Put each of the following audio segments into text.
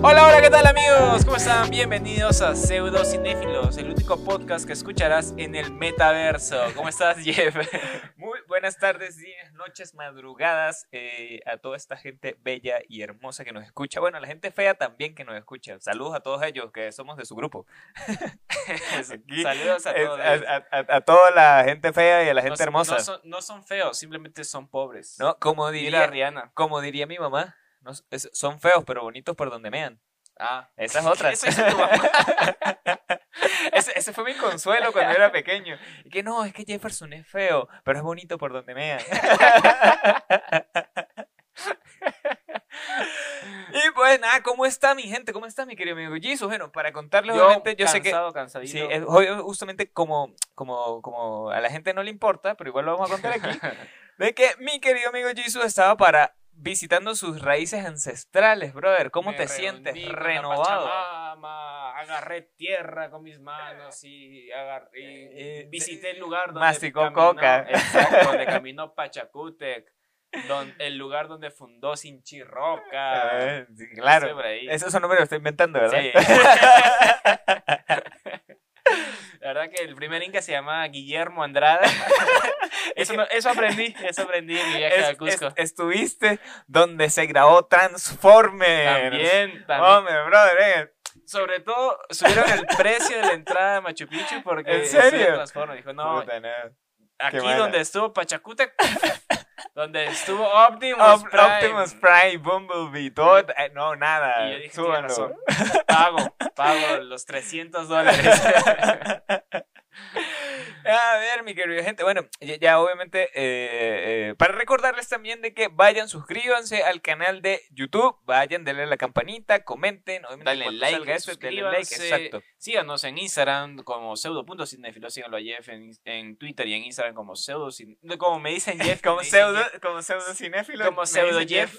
Hola, hola, ¿qué tal amigos? ¿Cómo están? Bienvenidos a Pseudo Cinéfilos, el único podcast que escucharás en el metaverso. ¿Cómo estás, Jeff? Muy buenas tardes, días, noches, madrugadas eh, a toda esta gente bella y hermosa que nos escucha. Bueno, a la gente fea también que nos escucha. Saludos a todos ellos que somos de su grupo. Saludos a todos. A, a- a toda la gente fea y a la gente no, hermosa. No son, no son feos, simplemente son pobres. No, como Mira a diría, Rihanna. como diría mi mamá, no, es- son feos pero bonitos por donde mean. Ah, Esas otras. Eso tu mamá. ese, ese fue mi consuelo cuando era pequeño. Y que no, es que Jefferson es feo, pero es bonito por donde mea. y pues nada, ¿cómo está mi gente? ¿Cómo está mi querido amigo Jesus? Bueno, para contarles, yo, obviamente, yo sé que... cansado, cansadito. Sí, es- justamente como, como, como a la gente no le importa, pero igual lo vamos a contar aquí, de que mi querido amigo Jesus estaba para visitando sus raíces ancestrales, brother. ¿Cómo Me te sientes? Renovado. Pachamama, agarré tierra con mis manos y, agar- y Eh, visité el lugar donde masticó caminó- coca. Exacto, donde caminó Pachacútec, don- el lugar donde fundó Sinchirroca. Eh, sí, claro. Ese por ahí. Eso son números que estoy inventando, ¿verdad? Sí. La verdad que el primer inca se llamaba Guillermo Andrade. Eso, me- eso aprendí, eso aprendí en mi viaje Es- a Cusco. es- estuviste donde se grabó Transformers. también, también. Hombre, brother, eh. Sobre todo, subieron el precio de la entrada a Machu Picchu porque ¿En serio? Dijo, no, Puta, no. aquí donde estuvo Pachacútec, donde estuvo Optimus Op- Prime. Optimus Prime, Bumblebee, todo. eh, no, nada. Y yo dije, súbanlo. "Tienes razón. Pago, pago los 300 dólares. A ver, mi querido gente, bueno, ya, ya obviamente, eh, eh, para recordarles también de que vayan, suscríbanse al canal de YouTube, vayan, denle a la campanita, comenten, cuando like, denle like, exacto. Síganos en Instagram como pseudo.cinéfilo, síganlo a Jeff en, en Twitter y en Instagram como pseudo, como me dicen Jeff, Como pseudo, Jeff, como pseudo cinéfilo. Como pseudo Jeff.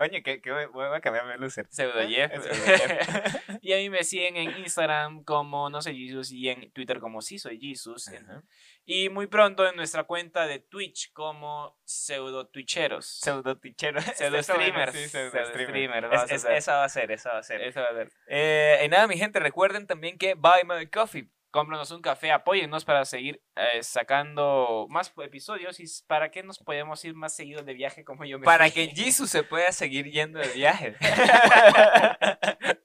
Oye, que, que voy, a cambiarme el loser. pseudo Jeff. Y a mí me siguen en Instagram como no soy Jesus y en Twitter como sí soy Jesus. Y muy pronto en nuestra cuenta de Twitch como pseudo twitcheros. Pseudo tichero. Pseudo Está bueno, streamers. Sí, pseudo Pseudo streamer. streamer, Es- es- esa va a ser, esa va a ser. Eso va a ser. Eh, y nada, mi gente, recuerden también que Buy My Coffee. cómpranos un café, apóyennos para seguir eh, sacando más episodios y para que nos podamos ir más seguido de viaje como yo me Para fui. que Jesus se pueda seguir yendo de viaje.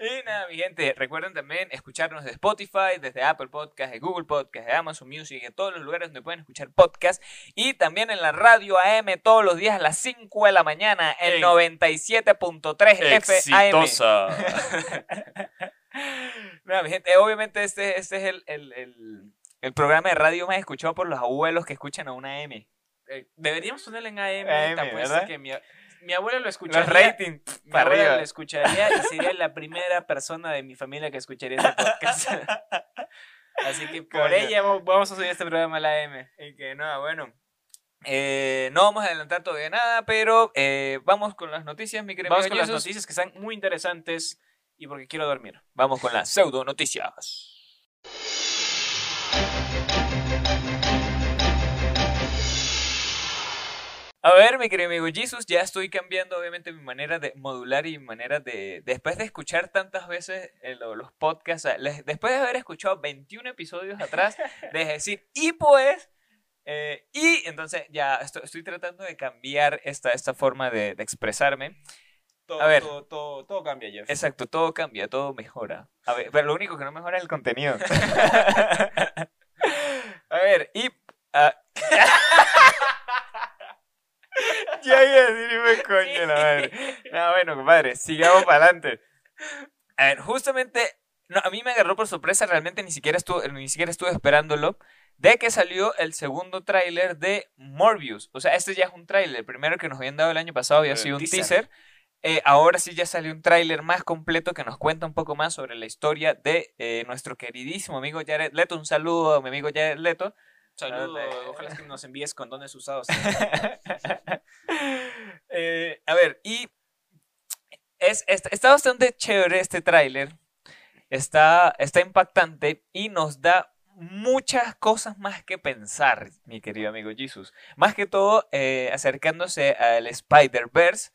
y nada, mi gente, recuerden también escucharnos de Spotify, desde Apple Podcast, de Google Podcast, de Amazon Music, en todos los lugares donde pueden escuchar podcast. Y también en la radio AM todos los días a las 5 de la mañana, en En- 97.3 FM. Nada, mi gente, obviamente este, este es el, el- el- el programa de radio más escuchado por los abuelos que escuchan a una M. Eh, deberíamos ponerle en AM, AM, ¿verdad? que mi, mi abuela lo escucharía. Los ratings mi para abuela arriba. lo escucharía y sería la primera persona de mi familia que escucharía este podcast. Así que por Coño. ella va- vamos a subir este programa a la AM. Y que nada, bueno. eh, no vamos a adelantar todavía nada, pero eh, vamos con las noticias, mi querido Vamos con las noticias que están muy interesantes y porque quiero dormir. Vamos con las pseudo noticias. A ver, mi querido amigo Jesus, ya estoy cambiando obviamente mi manera de modular y mi manera de, después de escuchar tantas veces eh, lo- los podcasts, después de haber escuchado 21 episodios atrás, de decir, y pues, eh, y entonces ya estoy, estoy tratando de cambiar esta, esta forma de, de expresarme. Todo, A ver. todo, todo, todo cambia, Jeff. Exacto, todo cambia, todo mejora. A ver, pero lo único que no mejora es el contenido. A ver, y... ah, ya iba a decir, coño, la madre. No, bueno, compadre, sigamos para adelante. A ver, justamente, no, a mí me agarró por sorpresa, realmente ni siquiera, estuve, ni siquiera estuve esperándolo, de que salió el segundo tráiler de Morbius. O sea, este ya es un tráiler, el primero que nos habían dado el año pasado había El sido un teaser. teaser. Eh, ahora sí ya salió un tráiler más completo que nos cuenta un poco más sobre la historia de eh, nuestro queridísimo amigo Jared Leto. Un saludo a mi amigo Jared Leto. Saludos, ojalá que nos envíes condones usados. Eh, a ver, y es, está, está bastante chévere este tráiler. Está, está impactante y nos da muchas cosas más que pensar, mi querido amigo Jesus. Más que todo, eh, acercándose al Spider-Verse,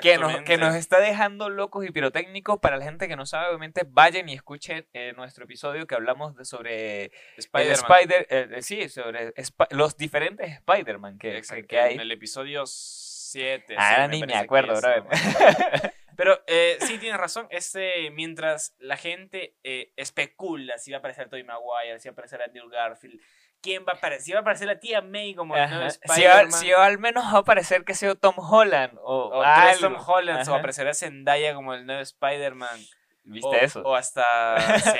que nos, que nos está dejando locos y pirotécnicos. Para la gente que no sabe, obviamente, vayan y escuchen eh, nuestro episodio que hablamos de, sobre el Spider-Man. Spider, eh, eh, sí, sobre los diferentes Spider-Man que, que, hay. En el episodio 7. Ah, ni me acuerdo. Pero eh, sí, tienes razón. Este, mientras la gente especula si va a aparecer Tobey Maguire, si va a aparecer Andrew Garfield, quién va a aparecer, si va a aparecer la tía May como el nuevo. Si, Spider-Man. va- si va al menos va a parecer que sea Tom Holland o, o tres Tom Hollands, o aparecerá Zendaya como el nuevo Spider-Man. ¿Viste o, eso? O hasta, sí,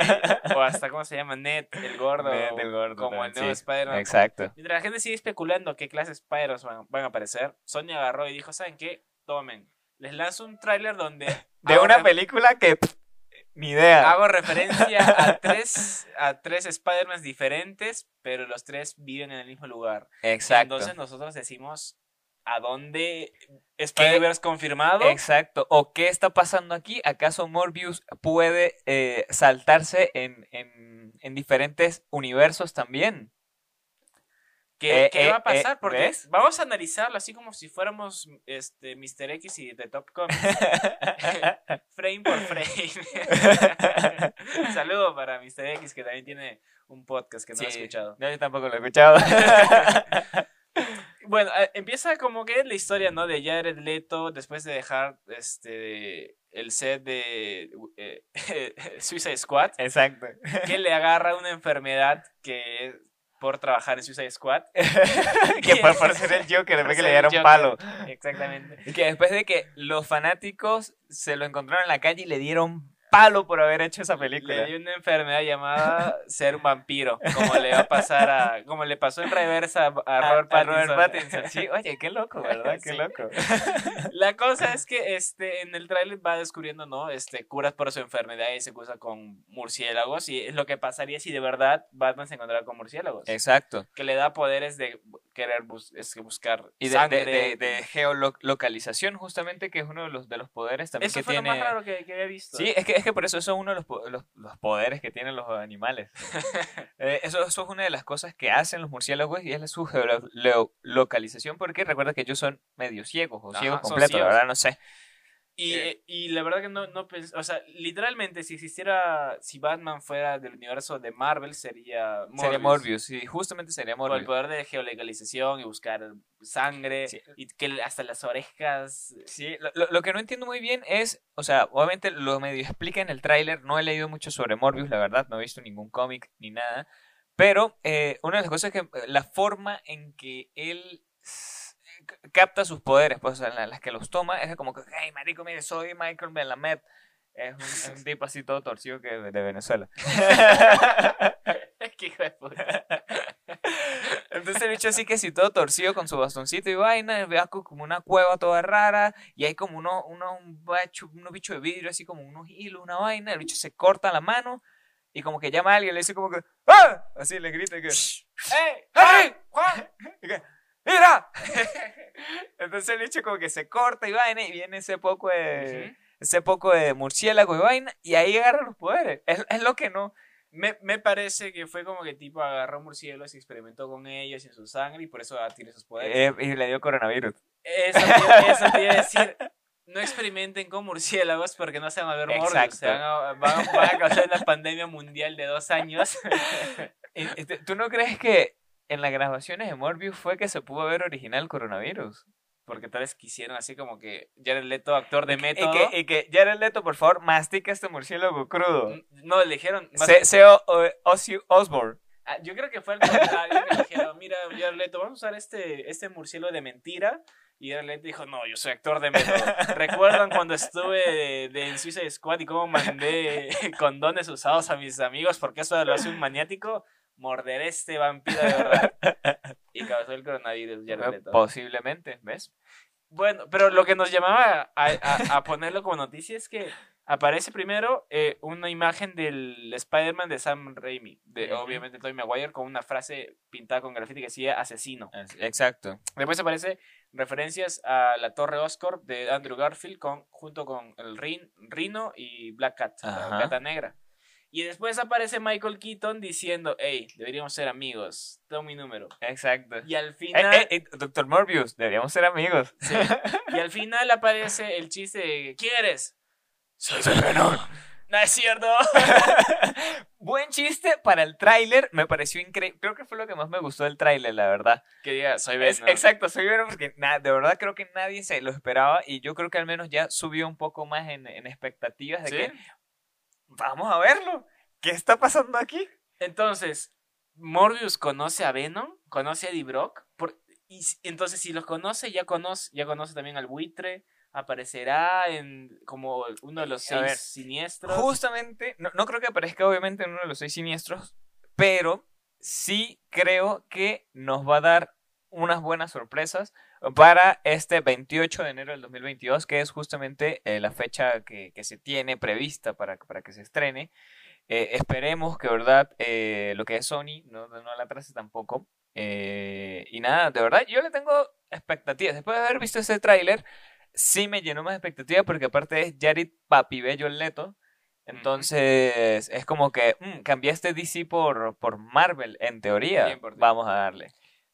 o hasta, ¿cómo se llama? Ned, el gordo. Ned, el gordo Como el nuevo sí. Spider-Man. Exacto. Mientras la gente sigue especulando qué clase de Spider-Man van, van a aparecer, Sony agarró y dijo, ¿saben qué? Tomen. Les lanzo un tráiler donde... De una película que pff, ni idea. Hago referencia a tres, a tres Spider-Man diferentes, pero los tres viven en el mismo lugar. Exacto. Entonces nosotros decimos, ¿a dónde Spider-Verse confirmado? Exacto. ¿O qué está pasando aquí? ¿Acaso Morbius puede eh, saltarse en, en, en diferentes universos también? ¿Qué, Eh, qué eh, va a pasar? eh, Porque ¿ves? vamos a analizarlo así como si fuéramos este, Mr. X y The Top Comics. frame por frame. Saludo para Mr. X que también tiene un podcast que no Sí, he escuchado. no, yo tampoco lo he escuchado. Bueno, eh, empieza como que la historia, ¿no? De Jared Leto después de dejar este el set de eh, Suicide Squad, Exacto. que le agarra una enfermedad que por trabajar en Suicide Squad. que por, por ser el Joker, después que le dieron Joker. palo. Exactamente. Y que después de que los fanáticos se lo encontraron en la calle y le dieron palo por haber hecho esa película. Le dio una enfermedad llamada ser un vampiro, como le va a pasar a, como le pasó en reversa a, a Robert a Pattinson. Pattinson. Sí, oye, qué loco, ¿verdad? Qué Sí. loco. La cosa es que este, en el tráiler va descubriendo, ¿no? Este, curas por su enfermedad y se cruza con murciélagos. Y es lo que pasaría si de verdad Batman se encontrara con murciélagos. Exacto. Que le da poderes de querer bus- es que buscar Y de, sangre. de, de, de geolocalización, justamente, que es uno de los, de los poderes también Eso que fue tiene. lo más raro que, que había visto. Sí, es que, es que por eso eso es uno de los, los, los poderes que tienen los animales. Eh, eso, eso es una de las cosas que hacen los murciélagos y es su geolocalización, porque recuerda que ellos son medio ciegos o Ajá, ciegos completos, la ciegos. verdad no sé. Y, Eh. y la verdad que no, no pens- o sea, literalmente si existiera, si Batman fuera del universo de Marvel sería Morbius. Sería Morbius, sí, justamente sería Por el Morbius. poder de geolocalización y buscar sangre Sí. y que hasta las orejas Sí, lo, lo- lo que no entiendo muy bien es, o sea, obviamente lo medio explica en el tráiler, no he leído mucho sobre Morbius, la verdad, no he visto ningún cómic ni nada, pero eh, una de las cosas es que la forma en que él capta sus poderes, pues, las que los toma, es como que, hey, marico, mire, soy Michael Melamed, es un, es un tipo así todo torcido que de Venezuela. Qué hijo de puta. Entonces el bicho así que si todo torcido con su bastoncito y vaina, vea co- como una cueva toda rara y hay como uno, uno, un unos bichos de vidrio así como unos hilos, una vaina, el bicho se corta la mano y como que llama a alguien, le dice como que ¡Ah! Así le grita y que ¡Ey! ¡Harry! ¡Juan! ¡Mira! Entonces el bicho como que se corta y vaina y viene ese poco de, ese poco de murciélago y vaina y ahí agarra los poderes. Es, es lo que no... Me, me parece que fue como que tipo agarró murciélagos y experimentó con ellos y en su sangre y por eso tiene esos poderes. eh, y le dio coronavirus. Eso, te, eso te iba a decir. No experimenten con murciélagos porque no se van a ver. Exacto. Se van a, van, a- van a causar una pandemia mundial de dos años. ¿Tú no crees que en las grabaciones de Morbius fue que se pudo ver original coronavirus? Porque tal vez quisieron así como que Jared Leto, actor de Y método. que, y que Jared Leto, por favor, mastica este murciélago crudo. No, le dijeron. más- Se, se o- o- Ozzy Osbourne. Ah, Yo creo que fue al contrario que le dijeron, mira, Jared Leto, vamos a usar este, este murciélago de mentira. Y Jared Leto dijo, no, yo soy actor de método. ¿Recuerdan cuando estuve de, de en Suicide Squad y cómo mandé condones usados a mis amigos porque eso lo hace un maniático? Morderé este vampiro de verdad. Y causó el coronavirus, Jared Leto. Posiblemente, ¿ves? Bueno, pero lo que nos llamaba a, a- a ponerlo como noticia es que aparece primero eh, una imagen del Spider-Man de Sam Raimi, de obviamente Tobey Maguire, con una frase pintada con graffiti que decía asesino. Es- Exacto. Después aparece referencias a la Torre Oscar de Andrew Garfield con, junto con el Rin, Rino y Black Cat, la Ajá. gata negra. Y después aparece Michael Keaton diciendo, hey, deberíamos ser amigos, toma mi número. Exacto. Y al Eh, final... eh, eh, Doctor Morbius, deberíamos ser amigos. Sí. Y al final aparece el chiste de ¿Quién eres? Soy Venom. No es cierto. Buen chiste para el tráiler, me pareció increíble. Creo que fue lo que más me gustó del tráiler, la verdad. que diga, soy Venom. exacto, soy Venom porque de verdad creo que nadie se lo esperaba y yo creo que al menos ya subió un poco más en, en expectativas de ¿Sí? que vamos a verlo. ¿Qué está pasando aquí? Entonces, Morbius conoce a Venom, conoce a Eddie Brock, por- y entonces si los conoce, ya conoce, ya conoce también al buitre, aparecerá en como uno de los ver, seis siniestros. Justamente, no, no creo que aparezca obviamente en uno de los seis siniestros, pero sí creo que nos va a dar unas buenas sorpresas para este 28 de enero del 2022, que es justamente eh, la fecha que, que se tiene prevista para, para que se estrene. Eh, esperemos que, ¿verdad? eh, lo que es Sony no, no la atrase tampoco. Y nada, de verdad, yo le tengo expectativas. Después de haber visto ese tráiler, sí me llenó más expectativas porque aparte es Jared Papi Bello el Leto. Entonces es como que mm, cambiaste DC por, por Marvel, en teoría. Vamos a darle.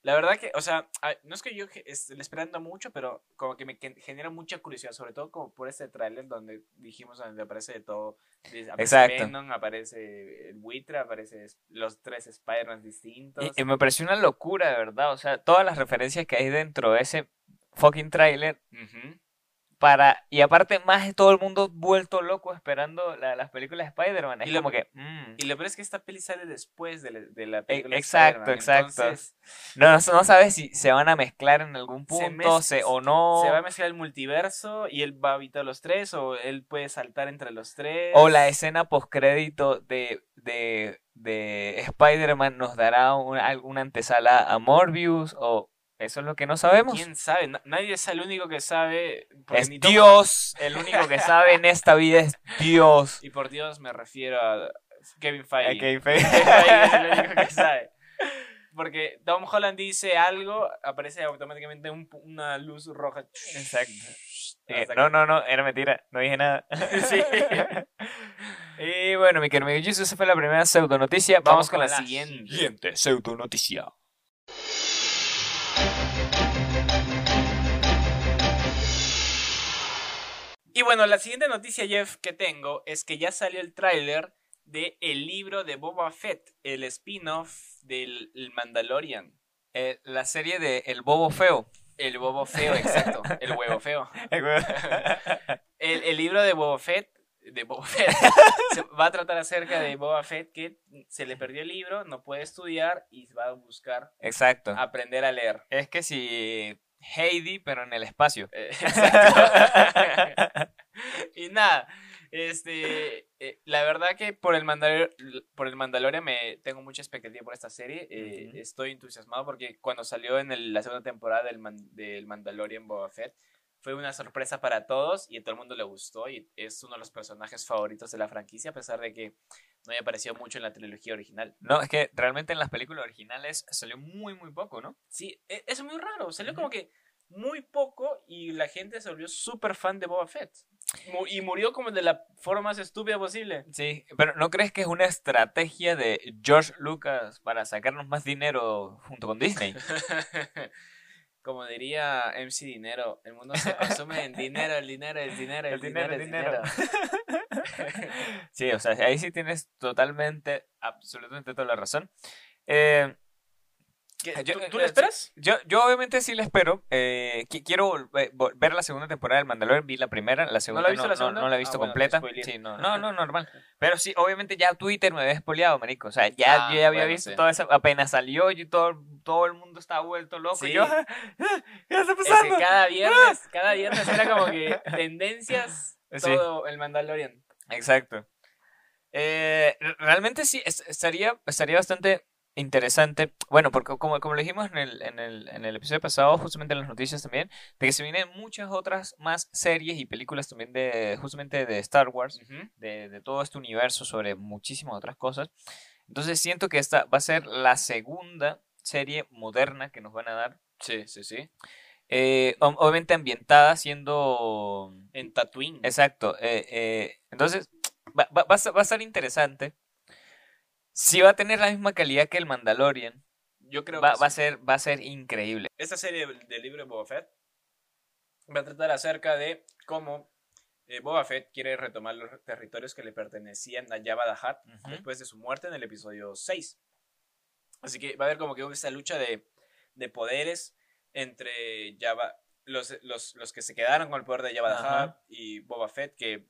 La verdad que, o sea, a- no es que yo esté esperando mucho, pero como que me genera mucha curiosidad, sobre todo como por este tráiler donde dijimos donde aparece de todo. Aparece Exacto. Venom, aparece el buitre, aparece los tres Spider-Man distintos. Y, y me pareció una locura, de verdad. O sea, todas las referencias que hay dentro de ese fucking tráiler Ujú. Para... Y aparte más de todo el mundo vuelto loco esperando la- las películas de Spider-Man. Es Y lo- que... mm. Y lo peor es que esta peli sale después de la, de la E- película. exacto, exacto. entonces, No, no, no sabes si se van a mezclar en algún punto se, o no. Se va a mezclar el multiverso y él va a habitar los tres o él puede saltar entre los tres. O la escena postcrédito de, de, de Spider-Man nos dará una, alguna antesala a Morbius o eso es lo que no sabemos. ¿Quién sabe? Na- Nadie es el único que sabe. Es ni Dios, el único que sabe en esta vida es Dios. Y por Dios me refiero a Kevin Feige. Fe- Kevin Feige es el único que sabe. Porque Tom Holland dice algo, aparece automáticamente un una luz roja. Exacto. Eh, no, no, no, era mentira, no dije nada. Sí. y bueno, mi querido amigo Jesus, esa fue la primera pseudo noticia. Vamos con la siguiente. Siguiente pseudo noticia. Y bueno, la siguiente noticia, Jeff, que tengo es que ya salió el tráiler de el libro de Boba Fett, el spin-off del el Mandalorian. Eh, la serie de El Bobo Feo. El Bobo Feo, exacto. El huevo feo. El, el libro de Boba Fett, de Boba Fett, se va a tratar acerca de Boba Fett que se le perdió el libro, no puede estudiar y va a buscar Exacto. aprender a leer. Es que si Heidi, pero en el espacio. Eh, y nada, este, eh, la verdad que por el, Mandalor por el Mandalorian me tengo mucha expectativa por esta serie. eh. Estoy entusiasmado porque cuando salió en el- la segunda temporada del, Man- del Mandalorian Boba Fett fue una sorpresa para todos y a todo el mundo le gustó y es uno de los personajes favoritos de la franquicia a pesar de que no haya aparecido mucho en la trilogía original. No, es que realmente en las películas originales salió muy, muy poco, ¿no? Sí, e- es muy raro. Salió Ujú. como que muy poco y la gente se volvió súper fan de Boba Fett. Y murió como de la forma más estúpida posible. Sí, pero ¿no crees que es una estrategia de George Lucas para sacarnos más dinero junto con Disney? Como diría MC Dinero, el mundo se consume en dinero, el dinero, el dinero, el, El dinero, dinero, el dinero. Sí, o sea, ahí sí tienes totalmente, absolutamente toda la razón. Eh, ¿Qué- Yo- ¿Tú, eh, tú eh, esperas? yo, yo obviamente sí la espero. eh, qui- quiero vol- ver la segunda temporada del Mandalorian. Vi la primera, la segunda visto no, la no- segunda? no la he visto Ah, completa. Sí, no, no, no, normal. Pero sí, obviamente ya Twitter me había spoileado, marico. O sea, ya Ah, yo ya había bueno, visto sí. toda esa. Apenas salió y todo, todo el mundo estaba vuelto loco. Sí. Y yo, "Ah, ¿qué está Es que pasando? cada viernes, cada viernes era como que tendencias Sí. todo el Mandalorian. Exacto. Eh, re- realmente sí, es- estaría, estaría bastante interesante. Bueno, porque como, como lo dijimos en el, en, el, en el episodio pasado, justamente en las noticias también, de que se vienen muchas otras más series y películas también de justamente de Star Wars, Ujú. de, de todo este universo sobre muchísimas otras cosas. Entonces siento que esta va a ser la segunda serie moderna que nos van a dar. Sí, sí, sí. Eh, ob- obviamente ambientada siendo En Tatooine. Exacto. eh, eh, entonces, va, va- va a va a ser interesante. Si va a tener la misma calidad que el Mandalorian, Yo creo va, que va a ser, va a ser increíble. Esta serie del libro de Boba Fett va a tratar acerca de cómo eh, Boba Fett quiere retomar los territorios que le pertenecían a Jabba the Hutt después de su muerte en el episodio 6. Así que va a haber como que esa lucha de, de poderes entre Jabba, los, los, los que se quedaron con el poder de Jabba the. Hutt y Boba Fett, que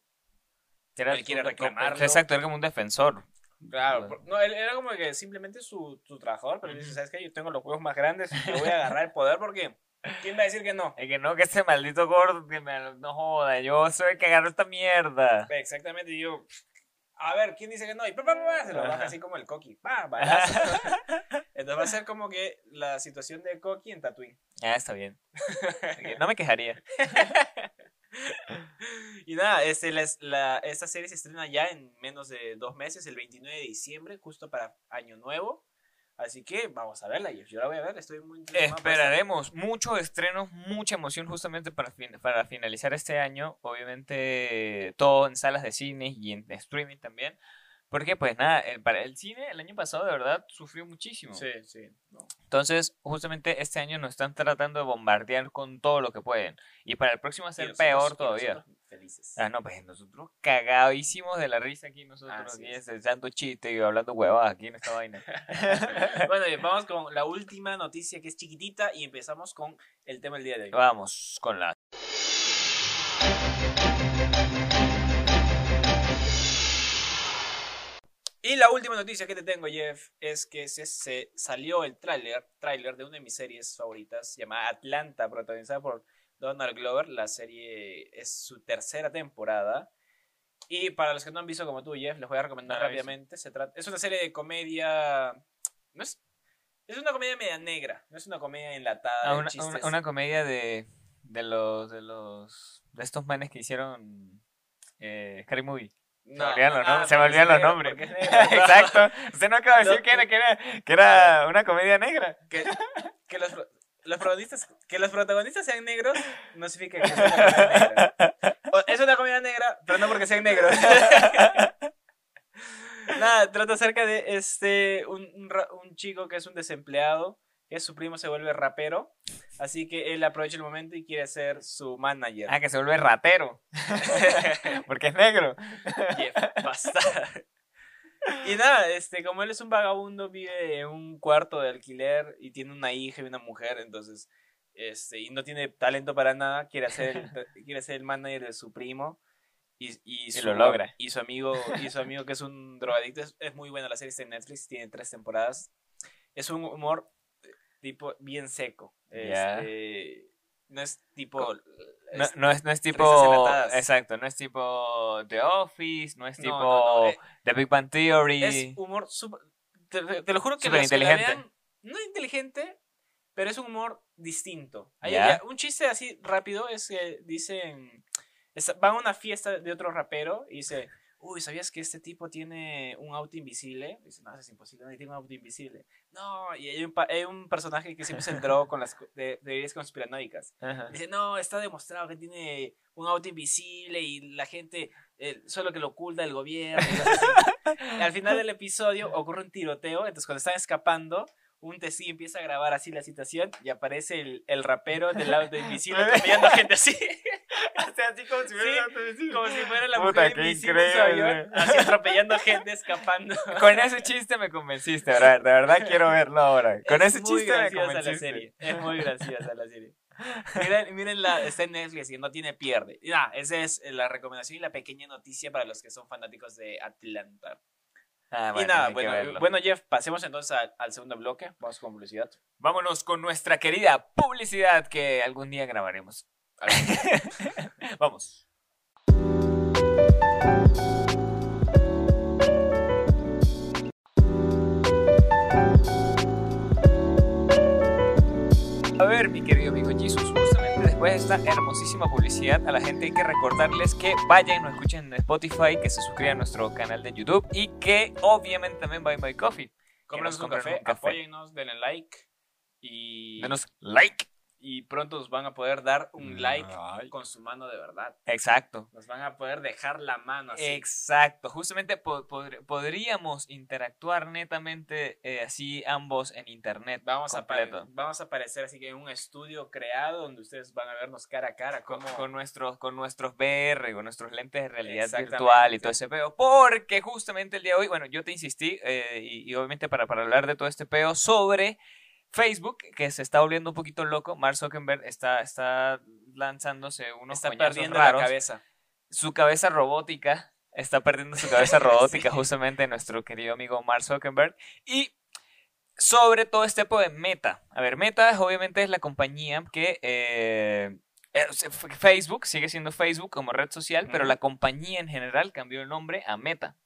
Él quiere reclamarlo. Exacto, era como un defensor. Claro, por- no, él era como que simplemente su, su trabajador, pero él dice, ¿sabes qué? Yo tengo los huevos más grandes y yo voy a agarrar el poder porque ¿quién va a decir que no? Es que no, que ese maldito gordo que me no joda, yo soy el que agarró esta mierda. Exactamente, y yo, a ver, ¿quién dice que no? Y pa, pa, pa, se lo baja así como el Coqui, pa. Entonces va a ser como que la situación de Coqui en Tatooine. Ah, está bien. No me quejaría. Y nada, este, la, esta serie se estrena ya en menos de dos meses, el 29 de diciembre, justo para Año Nuevo. Así que vamos a verla. Yo la voy a ver, estoy muy. Esperaremos muchos estrenos, mucha emoción justamente para, para finalizar este año. Obviamente todo en salas de cine y en streaming también. Porque pues nada, el, para el cine el año pasado de verdad sufrió muchísimo. Sí, sí. no. Entonces justamente este año nos están tratando de bombardear con todo lo que pueden. Y para el próximo va a ser peor todavía. Felices. Ah, no, pues nosotros cagadísimos de la risa aquí, nosotros aquí es. echando chiste y hablando huevadas aquí en esta vaina. bueno, bien, vamos con la última noticia que es chiquitita y empezamos con el tema del día de hoy. Vamos con la... Y la última noticia que te tengo, Jeff, es que se, se salió el tráiler tráiler de una de mis series favoritas llamada Atlanta, protagonizada por Donald Glover. La serie es su tercera temporada. Y para los que no han visto como tú, Jeff, les voy a recomendar visto. rápidamente. Se trata, es una serie de comedia... No es, es una comedia media negra, no es una comedia enlatada. Ah, una- una comedia de, de los de los de estos manes que hicieron eh, Scary Movie. Se me olvidan los ah, nombres. Se me olvidan los. Exacto. Usted no acaba de decir que era, que era, que era una comedia negra. que, que los, los protagonistas que los protagonistas sean negros no significa que es una comedia negra. O- es una comedia negra, pero no porque sean negros. Nada, trata acerca de este un, un chico que es un desempleado, que su primo se vuelve rapero, así que él aprovecha el momento y quiere ser su manager. Ah, que se vuelve ratero. Porque es negro. Jeff, basta. Y nada, este, como él es un vagabundo, vive en un cuarto de alquiler y tiene una hija y una mujer, entonces, este, y no tiene talento para nada, quiere hacer el, quiere ser el manager de su primo. Y, y, su, lo logra. Y su amigo, y su amigo que es un drogadicto, es, es muy buena la serie, está en Netflix, tiene tres temporadas. Es un humor tipo bien seco. Este, no es tipo... No, es- no es, no es tipo. Exacto, no es tipo The Office, no es tipo no, eh, The Big Bang Theory. Es humor súper. Te, lo juro que la inteligente. vean, no inteligente, pero es un humor distinto. Hay- un chiste así rápido es que dicen. es- van a una fiesta de otro rapero y dice. Uy, ¿sabías que este tipo tiene un auto invisible? Dice, no, eso es imposible, nadie tiene un auto invisible. No, y hay un, hay un personaje que siempre se entró con las de, teorías conspiranoicas. Ajá. Dice, no, está demostrado que tiene un auto invisible y la gente eh, solo que lo oculta el gobierno. y. Y al final del episodio ocurre un tiroteo, entonces cuando están escapando, un testigo empieza a grabar así la situación y aparece el, el rapero del auto invisible atropellando gente así. O sea, así como si fuera un Como si fuera la Puta, mujer qué invisible avión, así atropellando gente, escapando. Con ese chiste me convenciste, ¿verdad? De verdad quiero verlo ahora. Con Es ese muy chiste me graciosa la convenciste. serie. Es muy graciosa la serie. Miren, miren la, está en Netflix y no tiene pierde. Y nada, esa es la recomendación y la pequeña noticia para los que son fanáticos de Atlanta. Ah, y bueno, nada, hay que bueno, bueno, Jeff, pasemos entonces al, al segundo bloque. Vamos con publicidad. Vámonos con nuestra querida publicidad que algún día grabaremos. Vamos. A ver, mi querido amigo Jesus, justamente después de esta hermosísima publicidad, a la gente hay que recordarles que vayan y nos escuchen en Spotify, que se suscriban a nuestro canal de YouTube y que obviamente también vayan a Buy Coffee. Cómpranos un café. apóyennos, denle like y... Denos like. Y pronto nos van a poder dar un like Ay. con su mano de verdad. Exacto. Nos van a poder dejar la mano así. Exacto, justamente po- podr- podríamos interactuar netamente eh, así ambos en internet. Vamos a, completo. vamos a aparecer así que en un estudio creado donde ustedes van a vernos cara a cara. con, Como, con nuestros, con nuestros VR, con nuestros lentes de realidad virtual y todo ese peo. Porque justamente el día de hoy, bueno, yo te insistí, eh, y, y obviamente para, para hablar de todo este peo sobre Facebook, que se está volviendo un poquito loco. Mark Zuckerberg está, está lanzándose unos está perdiendo raros. la cabeza. Su cabeza robótica, está perdiendo su cabeza robótica justamente nuestro querido amigo Mark Zuckerberg. Y sobre todo este tipo de Meta. A ver, Meta es, obviamente es la compañía que... eh, Facebook sigue siendo Facebook como red social, pero la compañía en general cambió el nombre a Meta.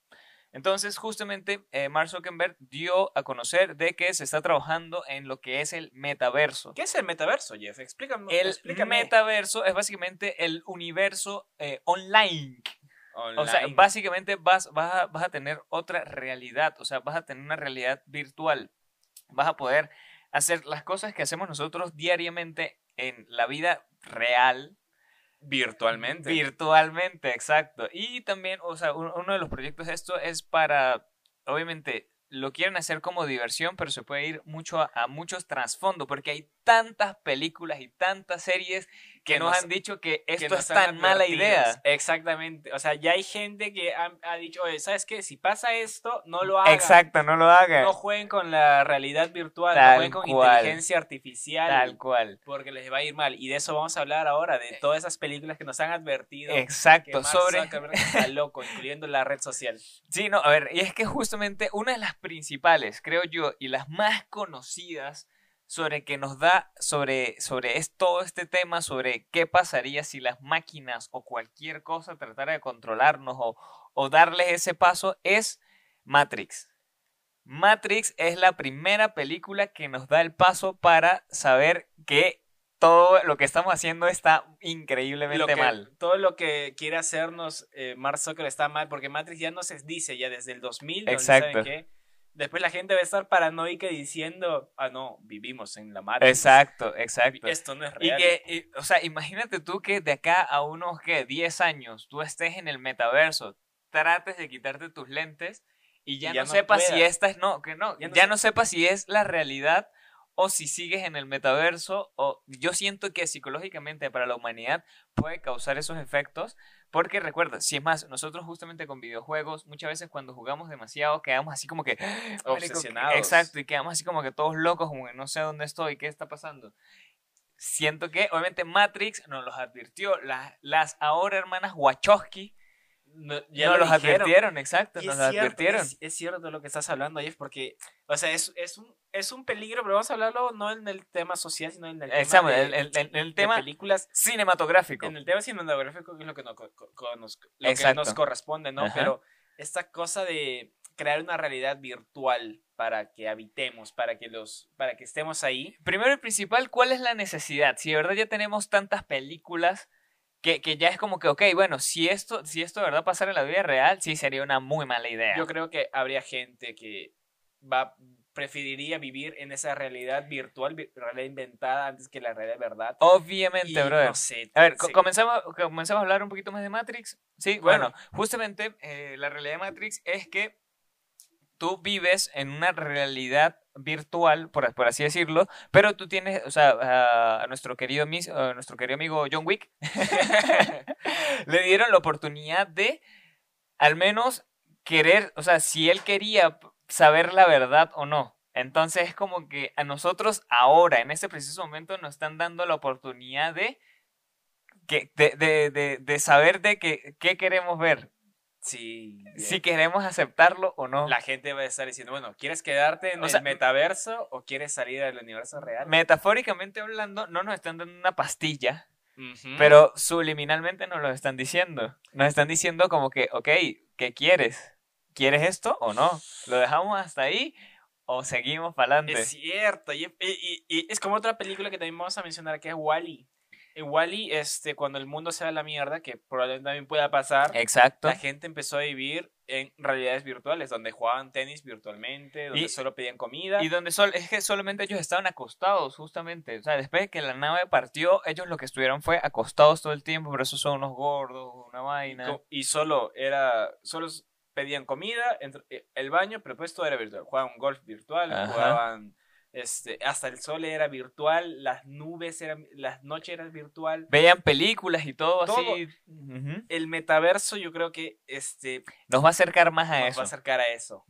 Entonces, justamente, eh, Mark Zuckerberg dio a conocer de que se está trabajando en lo que es el metaverso. ¿Qué es el metaverso, Jeff? Explícame. El explícame. metaverso es básicamente el universo eh, online. O sea, Online. básicamente vas, vas, a, vas a tener otra realidad, o sea, vas a tener una realidad virtual. Vas a poder hacer las cosas que hacemos nosotros diariamente en la vida real, virtualmente. virtualmente, exacto. Y también, o sea, un- uno de los proyectos de esto es para, obviamente, lo quieren hacer como diversión, pero se puede ir mucho a, a muchos trasfondos, porque hay tantas películas y tantas series que, Que nos, nos- han dicho que que esto es tan mala idea. Exactamente. O sea, ya hay gente que ha, ha dicho, oye, ¿sabes qué? Si pasa esto, no lo hagan. Exacto, no lo hagan. No jueguen con la realidad virtual, Tal no jueguen con cual. inteligencia artificial. Tal cual. Porque les va a ir mal. Y de eso vamos a hablar ahora, de todas esas películas que nos han advertido. que Exacto, Mark sobre... Zuckerberg está loco, incluyendo la red social. Sí, no, a ver, y es que justamente una de las principales, creo yo, y las más conocidas sobre que nos da sobre, sobre es, todo este tema, sobre qué pasaría si las máquinas o cualquier cosa tratara de controlarnos o, o darles ese paso, es Matrix. Matrix es la primera película que nos da el paso para saber que todo lo que estamos haciendo está increíblemente que- mal. Todo lo que quiere hacernos eh, Mark está mal, porque Matrix ya no se dice ya desde el 2000. donde, ¿saben Exacto. qué? Después la gente va a estar paranoica diciendo, ah, no, vivimos en la Matrix. Exacto, exacto. Esto no es Y real. que, y- o sea, imagínate tú que de acá a unos, ¿qué? 10 años, tú estés en el metaverso, trates de quitarte tus lentes y ya, Y ya no, no sepas si esta es, no, que no, Ya ya, no no, se- sepas si es la realidad o si sigues en el metaverso, o yo siento que psicológicamente para la humanidad puede causar esos efectos, porque recuerda, si es más, nosotros justamente con videojuegos, muchas veces cuando jugamos demasiado quedamos así como que marico, ¿qué- Obsesionados. Exacto, y quedamos así como que todos locos, como que no sé dónde estoy, qué está pasando. Siento que, obviamente, Matrix nos los advirtió. Las, las ahora hermanas Wachowski No, lo los dijeron. advirtieron, exacto, Y nos es, los cierto, advirtieron. es, es cierto lo que estás hablando, Jeff, porque, o sea, es, es, un, es un peligro, pero vamos a hablarlo no en el tema social, sino en el tema, Exacto, de, el, el- el- el de tema películas. cinematográfico. En el tema cinematográfico, que es lo que, no co- co- co- nos, lo que nos corresponde, ¿no? Ajá. Pero esta cosa de crear una realidad virtual para que habitemos, para que, los, para que estemos ahí. Primero y principal, ¿cuál es la necesidad? Si de verdad ya tenemos tantas películas que, que ya es como que, ok, bueno, si esto, si esto de verdad pasara en la vida real, sí sería una muy mala idea. Yo creo que habría gente que va preferiría vivir en esa realidad virtual, vi- realidad inventada antes que la realidad de verdad. Obviamente, Y brother. no sé, A ver, sí. comenzamos, comenzamos a hablar un poquito más de Matrix. Sí, Bueno. bueno, justamente eh, la realidad de Matrix es que tú vives en una realidad virtual, por, así decirlo, pero tú tienes, o sea, a, nuestro querido mis- a nuestro querido amigo John Wick le dieron la oportunidad de al menos querer, o sea, si él quería saber la verdad o no. Entonces es como que a nosotros ahora, en este preciso momento, nos están dando la oportunidad de, que, de, de, de, de saber de qué queremos ver, Sí. si queremos aceptarlo o no. La gente va a estar diciendo, bueno, ¿quieres quedarte en O el sea, metaverso o quieres salir del universo real? Metafóricamente hablando, no nos están dando una pastilla, pero subliminalmente nos lo están diciendo. Nos están diciendo como que, ok, ¿qué quieres? ¿Quieres esto o no? ¿Lo dejamos hasta ahí o seguimos para adelante? Es cierto. Y, y- y- y es como otra película que también vamos a mencionar que es Wally. Igual y este, cuando el mundo se va a la mierda, que probablemente también pueda pasar, Exacto. la gente empezó a vivir en realidades virtuales, donde jugaban tenis virtualmente, donde Y- solo pedían comida. Y donde sol, es que solamente ellos estaban acostados, justamente. O sea, después de que la nave partió, ellos lo que estuvieron fue acostados todo el tiempo, por eso son unos gordos, una vaina. Y solo era solo pedían comida eh, el baño pero pues todo era virtual jugaban golf virtual Ajá. jugaban este hasta el sol era virtual las nubes eran las noches eran virtual Veían películas y todo, Todo. así. El metaverso yo creo que este Nos va a acercar más a nos eso. va a acercar a eso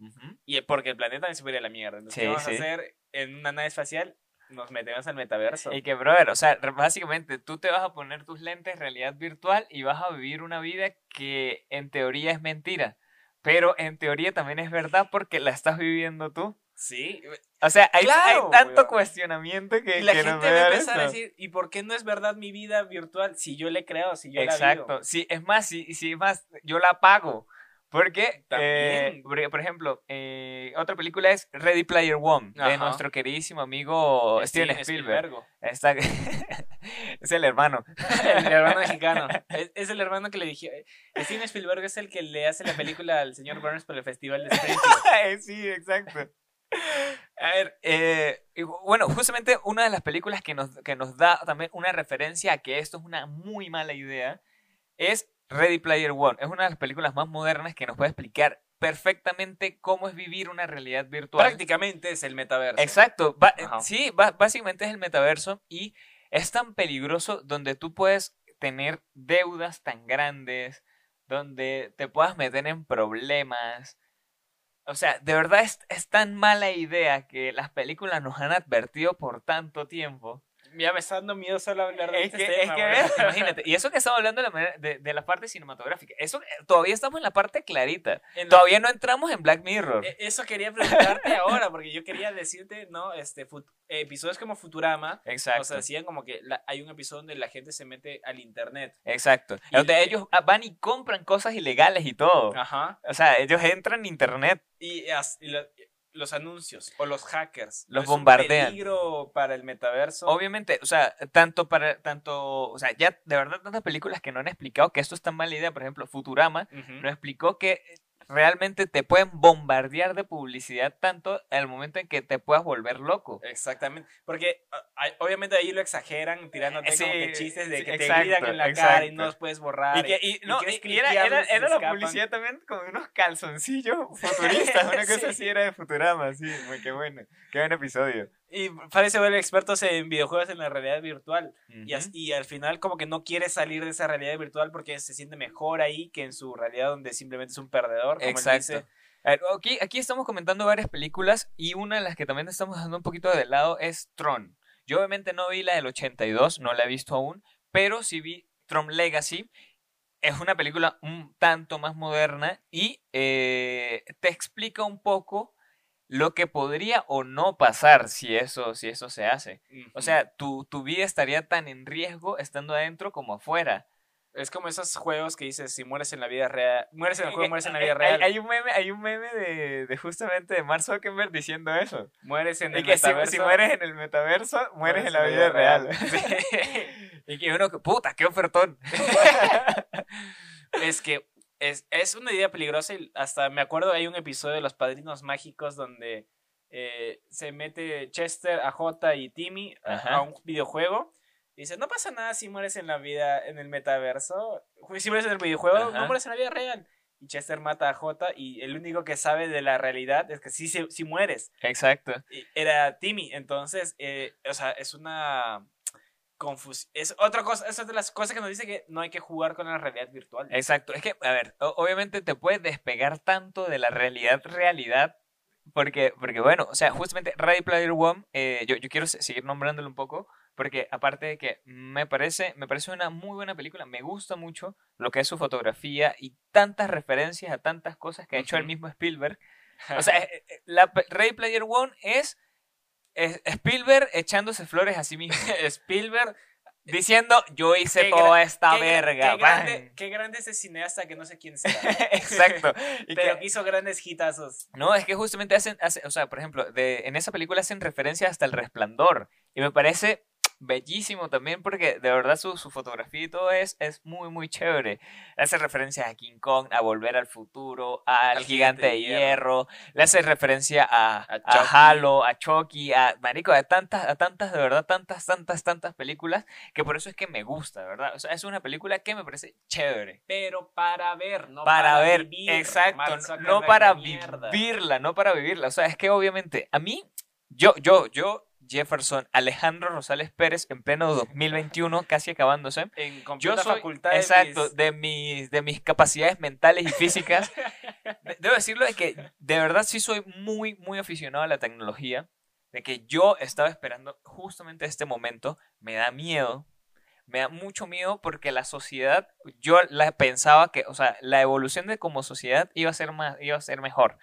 y porque el planeta también se puede ir a la mierda entonces Sí, ¿qué vamos sí. a hacer en una nave espacial nos metemos al metaverso Y que, brother, o sea, básicamente tú te vas a poner tus lentes realidad virtual y vas a vivir una vida que en teoría es mentira. Pero en teoría también es verdad porque la estás viviendo tú. Sí O sea, hay, Claro, hay tanto weón. cuestionamiento que, y la que gente va a empezar a esto. decir y por qué no es verdad mi vida virtual si yo le creo si yo la vivo? Exacto. Sí, es más, sí, sí, es más, yo la pago. Porque, eh, por, ejemplo, eh, otra película es Ready Player One, de Ajá. nuestro queridísimo amigo Steven Spielberg. Está- es el hermano. El hermano mexicano. Es, es el hermano que le dije. Steven Spielberg es el que le hace la película al señor Burns para el festival de Springfield. sí, exacto. A ver, eh, y bueno, justamente una de las películas que nos, que nos da también una referencia a que esto es una muy mala idea es Ready Player One. Es una de las películas más modernas que nos puede explicar perfectamente cómo es vivir una realidad virtual. Prácticamente es el metaverso. Exacto. ba- Ajá. sí, básicamente es el metaverso y es tan peligroso donde tú puedes tener deudas tan grandes, donde te puedas meter en problemas. O sea, de verdad es, es tan mala idea que las películas nos han advertido por tanto tiempo. Ya me está dando miedo solo hablar de Es este que, es tema, que güey. ves, imagínate, y eso que estamos hablando de la, manera- de, de la parte cinematográfica, eso todavía estamos en la parte clarita. En la- Todavía no entramos en Black Mirror. Eh, Eso quería preguntarte ahora, porque yo quería decirte, ¿no? Este, fut- episodios como Futurama, Exacto. o sea, decían como que la- hay un episodio donde la gente se mete al internet. Exacto. Y- Donde ellos ah, van y compran cosas ilegales y todo. Ajá. O sea, ellos entran en internet. Y, y lo- los anuncios o los hackers. Los ¿no es un bombardean. peligro para el metaverso. Obviamente, o sea, tanto para, tanto, o sea, ya de verdad tantas películas que no han explicado que esto es tan mala idea. Por ejemplo, Futurama nos explicó que realmente te pueden bombardear de publicidad tanto al momento en que te puedas volver loco. Exactamente. Porque ah, hay- obviamente ahí lo exageran tirándote Sí, como que chistes de sí, que te gritan en la cara y no los puedes borrar. Y, que, y, y no, y- y era, la publicidad también con unos calzoncillos futuristas, una cosa Sí. así era de Futurama, sí, muy qué bueno, qué buen episodio. Y parece ver expertos en videojuegos en la realidad virtual. Y, as- Ujú. y al final como que no quiere salir de esa realidad virtual porque se siente mejor ahí que en su realidad donde simplemente es un perdedor. Como él Exacto. dice. A ver, aquí, aquí estamos comentando varias películas y una de las que también estamos dando un poquito de lado es Tron. Yo obviamente no vi la del 82, no la he visto aún, pero sí vi Tron Legacy. Es una película un tanto más moderna y eh, te explica un poco lo que podría o no pasar si eso, si eso se hace. O Ujú. sea, tu, tu vida estaría tan en riesgo estando adentro como afuera. es como esos juegos que dices, si mueres en la vida real, mueres en el Eh, juego, mueres en la eh, vida hay- real, Hay, un meme, hay un meme de, de justamente de Mark Zuckerberg diciendo eso. mueres en Y el que si, metaverso. si mueres en el metaverso, mueres en la vida real. y que uno, puta, qué ofertón. es que es, es una idea peligrosa y hasta me acuerdo hay un episodio de Los Padrinos Mágicos donde eh, se mete Chester, AJ y Timmy a, Ajá. a un videojuego y dice, no pasa nada si mueres en la vida, en el metaverso, si mueres en el videojuego, Ajá. no mueres en la vida real. Y Chester mata a AJ y el único que sabe de la realidad es que sí, sí, sí mueres. Exacto. Y Era Timmy, entonces, eh, o sea, es una confusión. Es otra cosa, esa es de las cosas que nos dice que no hay que jugar con la realidad virtual. Exacto. Es que, a ver, obviamente te puedes despegar tanto de la realidad, realidad. Porque, porque bueno, o sea, justamente Ready Player One, eh, yo, yo quiero se- seguir nombrándolo un poco, porque aparte de que me parece, me parece una muy buena película, me gusta mucho lo que es su fotografía y tantas referencias a tantas cosas que ha hecho el mismo Spielberg. O sea, eh, eh, la Ready Player One es Spielberg echándose flores a sí mismo, Spielberg, diciendo, yo hice Qué toda esta qué, verga. qué grande, qué grande ese cineasta que no sé quién sea. Exacto. Y pero que- hizo grandes hitazos. No, es que justamente hacen, hace- o sea, por ejemplo, de, en esa película hacen referencia hasta el resplandor. Y me parece bellísimo también porque de verdad su, su fotografía y todo es, es muy, muy chévere. Le hace referencia a King Kong, a Volver al Futuro, al, Al Gigante, de de Hierro. Le hace referencia a, A a. Halo, a Chucky, a Marico, a tantas, a tantas, de verdad, tantas, tantas, tantas películas que por eso es que me gusta, ¿verdad? O sea, es una película que me parece chévere. Pero para ver, no para, para, ver, vivir. exacto, no- no para vivirla, no para vivirla. O sea, es que obviamente a mí, yo, yo, yo, Jefferson Alejandro Rosales Pérez, en pleno 2021, casi acabándose. En Yo completa soy, facultad de exacto, mis- de mis, de mis capacidades mentales y físicas. de- Debo decirlo de que de verdad sí soy muy, muy aficionado a la tecnología. De que yo estaba esperando justamente este momento. Me da miedo. Me da mucho miedo porque la sociedad, yo la pensaba que, o sea, la evolución de como sociedad iba a ser más, iba a ser mejor.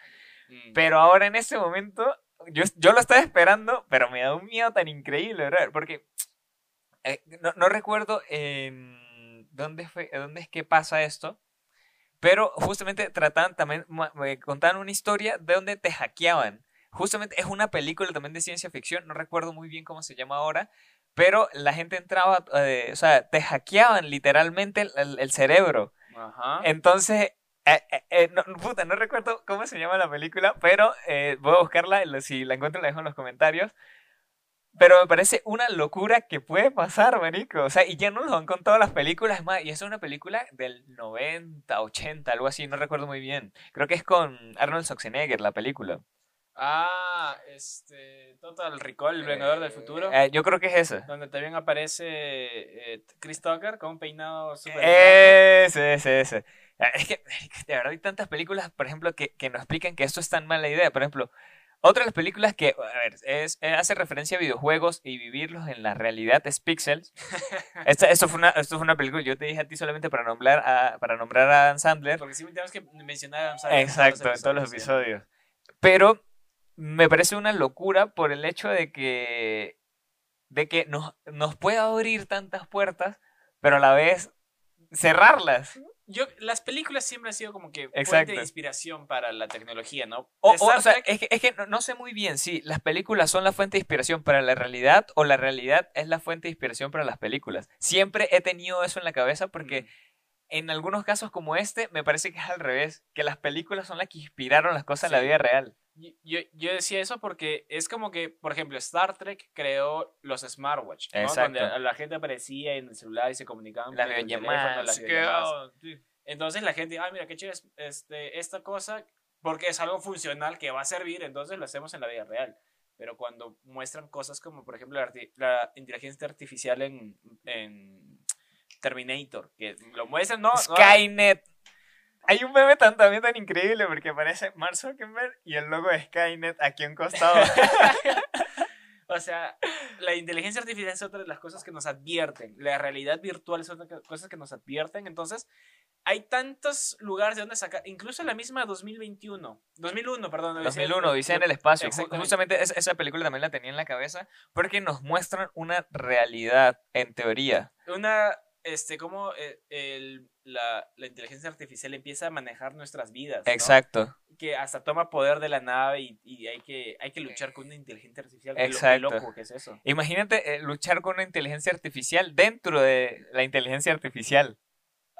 Mm. Pero ahora en este momento, yo, yo lo estaba esperando, pero me da un miedo tan increíble, ¿verdad? Porque eh, no, no recuerdo en dónde fue, dónde es que pasa esto, pero justamente trataban también, me contaban una historia de donde te hackeaban. Justamente es una película también de ciencia ficción, no recuerdo muy bien cómo se llama ahora, pero la gente entraba, eh, o sea, te hackeaban literalmente el- el- el cerebro. Ajá. Entonces, eh, eh, eh, no, puta, no recuerdo cómo se llama la película, pero eh, voy a buscarla, lo- si la encuentro la dejo en los comentarios. Pero me parece una locura que puede pasar, marico. O sea, y ya no nos han contado las películas más. Y esa es una película del 90, 80, algo así, no recuerdo muy bien. Creo que es con Arnold Schwarzenegger, la película. Ah, este. Total Recall, el Vengador del Futuro. Eh, yo creo que es esa. Donde también aparece eh, Chris Tucker con un peinado súper. Ese, ese, ese. Ah, Es que, de verdad, hay tantas películas, por ejemplo, que, que nos explican que esto es tan mala idea. Por ejemplo, otra de las películas que, a ver, es, eh, hace referencia a videojuegos y vivirlos en la realidad es Pixels. Esta, esto, fue una, esto fue una película, yo te dije a ti solamente para nombrar a, para nombrar a Dan Sandler. Porque sí tenemos que mencionar a Adam Sandler Exacto, en todos los sí. episodios. Pero me parece una locura por el hecho de que, de que nos, nos pueda abrir tantas puertas, pero a la vez cerrarlas. Yo, las películas siempre han sido como que fuente de inspiración para la tecnología, ¿no? O, o- Star o sea, es que, es que no, no sé muy bien si las películas son la fuente de inspiración para la realidad o la realidad es la fuente de inspiración para las películas. Siempre he tenido eso en la cabeza porque Mm. en algunos casos como este me parece que es al revés, que las películas son las que inspiraron las cosas en la Sí. vida real. Yo, yo, decía eso porque es como que, por ejemplo, Star Trek creó los smartwatch, ¿no? Donde la gente aparecía en el celular y se comunicaban Las teléfono, videollamadas. las que, videollamadas. ah, sí. Entonces la gente, ah, mira, qué chévere es este, esta cosa, porque es algo funcional que va a servir, entonces lo hacemos en la vida real. Pero cuando muestran cosas como, por ejemplo, la, inteligencia artificial en, en Terminator, que lo muestran, no, no, Skynet. Hay un meme tan, también tan increíble porque aparece Mark Zuckerberg y el logo de Skynet aquí a un costado. O sea, la inteligencia artificial es otra de las cosas que nos advierten. La realidad virtual es otra de las cosas que nos advierten. Entonces, hay tantos lugares de donde sacar. Incluso la misma 2021. 2001, perdón. Odisea- 2001, Odisea en el espacio. Justamente es- esa película también la tenía en la cabeza porque nos muestran una realidad en teoría. Una, este, como eh, el, la, la inteligencia artificial empieza a manejar nuestras vidas. ¿no? Exacto. Que hasta toma poder de la nave y, y hay, que, hay que luchar con una inteligencia artificial. Qué qué Exacto. loco que es eso. Imagínate eh, luchar con una inteligencia artificial dentro de la inteligencia artificial.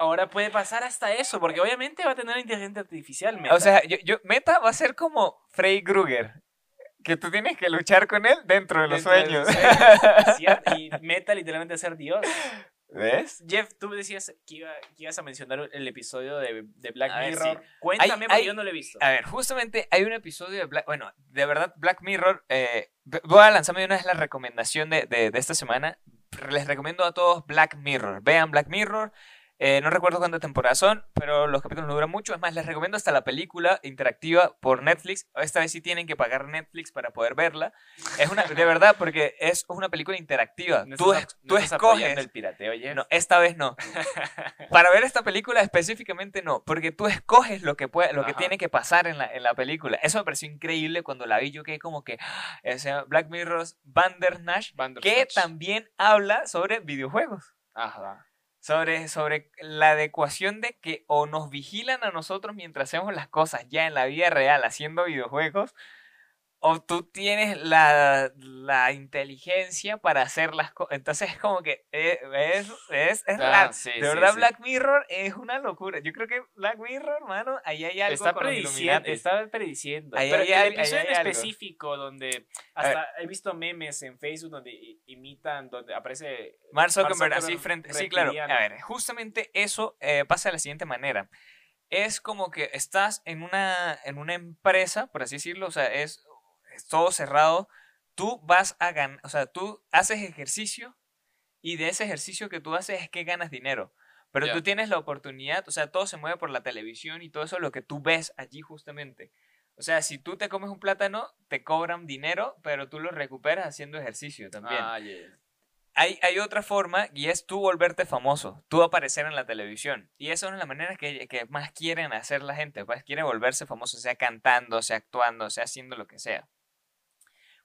Ahora puede pasar hasta eso, porque obviamente va a tener inteligencia artificial. Meta. O sea, yo, yo- Meta va a ser como Freddy Krueger. Que tú tienes que luchar con él dentro de los Dentro de sueños. los sueños. Y meta literalmente a ser Dios. ¿Ves? Jeff, tú decías que, iba- que ibas a mencionar el episodio de, de Black A ver, Mirror. sí. Cuéntame, Hay- porque hay- yo no lo he visto. A ver, justamente hay un episodio de Black... Bueno, de verdad, Black Mirror... eh, voy a lanzarme una vez la recomendación de, de- de esta semana. Les recomiendo a todos Black Mirror. Vean Black Mirror. Eh, no recuerdo cuántas temporadas son, pero los capítulos no duran mucho. Es más, les recomiendo hasta la película interactiva por Netflix. Esta vez sí tienen que pagar Netflix para poder verla. Es una, de verdad, porque es una película interactiva. No tú estás- es- no tú apoyando escoges. el pirateo, Jeff. No, esta vez no. Para ver esta película específicamente no, porque tú escoges lo que puede, lo que tiene que pasar en la, en la película. Eso me pareció increíble cuando la vi. Yo quedé como que ¡ah! o sea, Black Mirror's Bandersnatch, que Bandersnatch. también habla sobre videojuegos. Ajá. Sobre, sobre la adecuación de que o nos vigilan a nosotros mientras hacemos las cosas ya en la vida real haciendo videojuegos, o tú tienes la, la inteligencia para hacer las cosas. Entonces es como que eh, es, es, es Ah, raro. sí, de verdad, sí. Black Mirror es una locura. Yo creo que Black Mirror, mano, ahí hay algo Está con prediciendo, está prediciendo. Ahí Pero hay el episodio en algo. específico donde hasta he visto memes en Facebook donde imitan, donde aparece Mark Zuckerberg, así frente. Sí, claro. A ver, justamente eso eh, pasa de la siguiente manera. Es como que estás en una, en una empresa, por así decirlo, o sea, es todo cerrado. Tú vas a ganar, o sea, tú haces ejercicio y de ese ejercicio que tú haces es que ganas dinero. Pero tú tienes la oportunidad, o sea, todo se mueve por la televisión y todo eso es lo que tú ves allí justamente. O sea, si tú te comes un plátano, te cobran dinero, pero tú lo recuperas haciendo ejercicio también. Ah, yeah. Hay, hay otra forma y es tú volverte famoso, tú aparecer en la televisión. Y esa es una de las maneras que, que más quieren hacer la gente, pues quieren volverse famoso, sea cantando, sea actuando, sea haciendo lo que sea.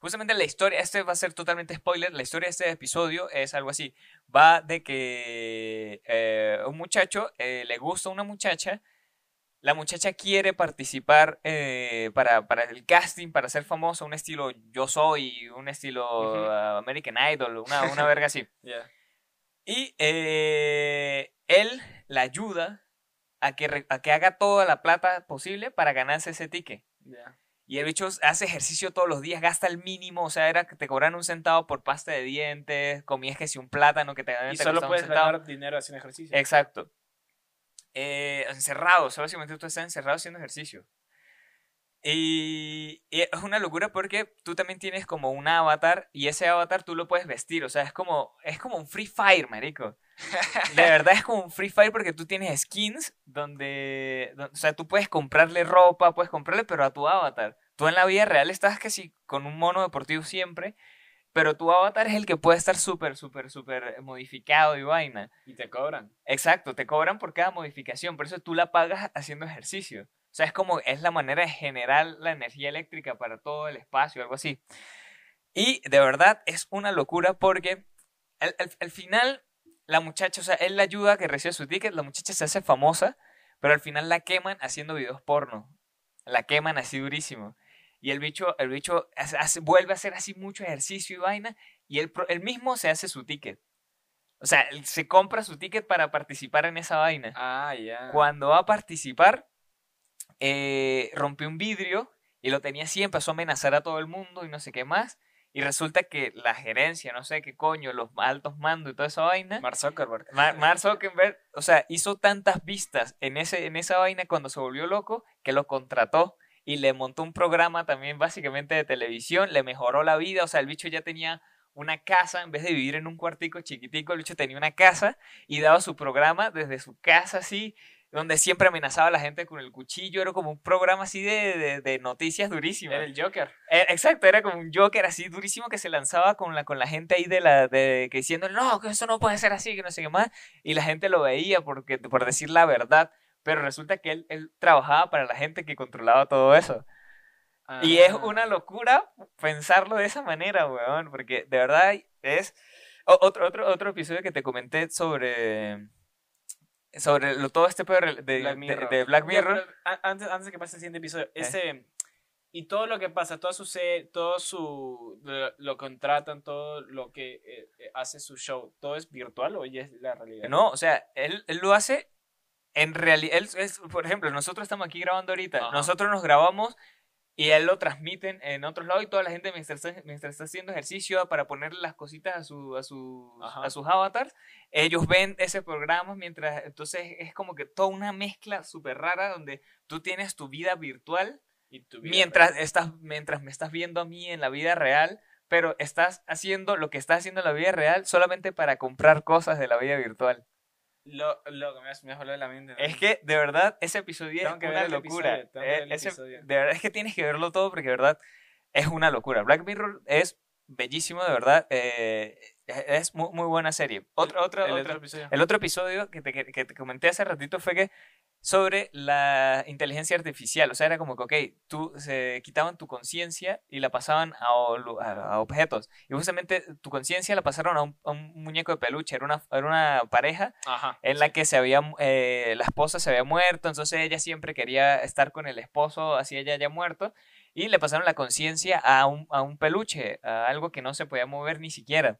Justamente la historia, este va a ser totalmente spoiler, la historia de este episodio es algo así. Va de que eh, un muchacho eh, le gusta a una muchacha, la muchacha quiere participar eh, para, para el casting, para ser famoso, un estilo Yo Soy, un estilo uh, American Idol, una, una verga así. Yeah. Y eh, él la ayuda a que, a que haga toda la plata posible para ganarse ese ticket. Yeah. Y el bicho hace ejercicio todos los días, gasta el mínimo, o sea, era que te cobran un centavo por pasta de dientes, comías que si un plátano que te, Y te solo puedes ganar dinero haciendo ejercicio. Exacto. Eh, encerrado, o sea, básicamente tú estás encerrado haciendo ejercicio. Y, y es una locura porque tú también tienes como un avatar y ese avatar tú lo puedes vestir, o sea, es como, es como un Free Fire, marico. De verdad es como un Free Fire porque tú tienes skins donde, don- o sea, tú puedes comprarle ropa, puedes comprarle, pero a tu avatar. Tú en la vida real estás casi con un mono deportivo siempre, pero tu avatar es el que puede estar súper, súper, súper modificado y vaina. Y te cobran. Exacto, te cobran por cada modificación, por eso tú la pagas haciendo ejercicio. O sea, es como, es la manera de generar la energía eléctrica para todo el espacio, algo así. Y de verdad es una locura porque al, al- al final la muchacha, o sea, él la ayuda que reciba su ticket, la muchacha se hace famosa, pero al final la queman haciendo videos porno. La queman así durísimo. Y el bicho, el bicho hace- hace- vuelve a hacer así mucho ejercicio y vaina, y él mismo se hace su ticket. O sea, él se compra su ticket para participar en esa vaina. Ah, ya. Cuando va a participar, eh, rompió un vidrio y lo tenía así, empezó a amenazar a todo el mundo y no sé qué más. Y resulta que la gerencia, no sé qué coño, los altos mandos y toda esa vaina, Mark Zuckerberg. Mar- Mark Zuckerberg, o sea, hizo tantas vistas en, ese, en esa vaina cuando se volvió loco que lo contrató y le montó un programa también básicamente de televisión, le mejoró la vida, o sea, el bicho ya tenía una casa, en vez de vivir en un cuartico chiquitico, el bicho tenía una casa y daba su programa desde su casa así, donde siempre amenazaba a la gente con el cuchillo, era como un programa así de, de, de noticias durísimas. Era el Joker. Eh, Exacto, era como un Joker así durísimo que se lanzaba con la, con la gente ahí de la, de, que diciendo, no, que eso no puede ser así, que no sé qué más, y la gente lo veía porque, por decir la verdad, pero resulta que él, él trabajaba para la gente que controlaba todo eso. Y es Ah. una locura pensarlo de esa manera, weón, porque de verdad es... o- otro, otro, otro episodio que te comenté sobre... Sobre lo, todo este pedo de, de- Black de- Mirror. de Black Ya, Mirror. pero a- antes, antes de que pase el siguiente episodio, ese, y todo lo que pasa, todo su todo su, lo, lo contratan, todo lo que eh, eh, hace su show, ¿todo es virtual o ya es la realidad? No, o sea, él, él lo hace en realidad. Él es, por ejemplo, nosotros estamos aquí grabando ahorita. Ajá. Nosotros nos grabamos y él lo transmiten en otros lados y toda la gente mientras está, mientras está haciendo ejercicio para ponerle las cositas a, su, a, sus, a sus avatars, ellos ven ese programa mientras. Entonces es como que toda una mezcla súper rara donde tú tienes tu vida virtual Y tu vida mientras, real. estás, mientras me estás viendo a mí en la vida real, pero estás haciendo lo que estás haciendo en la vida real solamente para comprar cosas de la vida virtual. Lo, lo que me has volado la mente. ¿no? Es que, de verdad, ese episodio Tengo es que una locura. episodio, tengo Eh, ese- de verdad es que tienes que verlo todo porque, de verdad, es una locura. Black Mirror es bellísimo, de verdad. eh, es- muy, muy buena serie. Otra, otra, el otra- otro episodio. el otro episodio que te, que- te comenté hace ratito fue que sobre la inteligencia artificial. O sea, era como que, ok, tú se quitaban tu conciencia y la pasaban a, olu- a- a objetos. Y justamente tu conciencia la pasaron a un, a un muñeco de peluche. Era una, era una pareja Ajá. en la que se había, eh, la esposa se había muerto, entonces ella siempre quería estar con el esposo, así ella haya muerto, y le pasaron la conciencia a un, a un peluche, a algo que no se podía mover ni siquiera.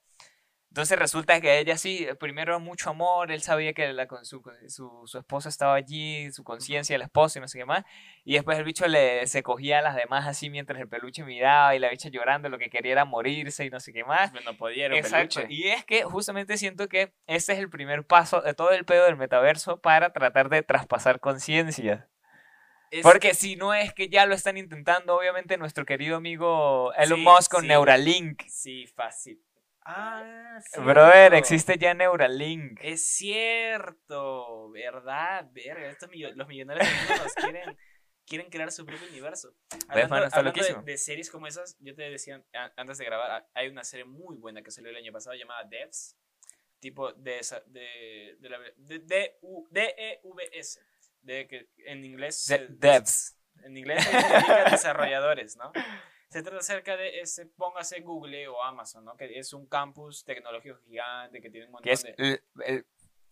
Entonces resulta que ella sí, primero mucho amor, él sabía que la, su, su, su esposa estaba allí, su conciencia, el esposo y no sé qué más, y después el bicho le, se cogía a las demás así mientras el peluche miraba y la bicha llorando, lo que quería era morirse y no sé qué más. No podía, era Exacto. peluche. Y es que justamente siento que ese es el primer paso de todo el pedo del metaverso para tratar de traspasar conciencia. Es- Porque si no es que ya lo están intentando, obviamente nuestro querido amigo Elon Sí, Musk con sí. Neuralink. Sí, fácil. Ah, Brother, cierto. existe ya Neuralink. Es cierto, verdad, verga. Estos millo- los millonarios nos quieren, quieren crear su propio universo. Hablando, mano, está hablando de, de series como esas, yo te decía antes de grabar, hay una serie muy buena que salió el año pasado llamada Devs, tipo de esa, de, de la de, de, U- D-E-V-S, de que en inglés De- se- devs. en inglés significa desarrolladores, ¿no? Se trata acerca de ese, póngase Google o Amazon, ¿no? Que es un campus tecnológico gigante que tiene un montón Que es de... el, el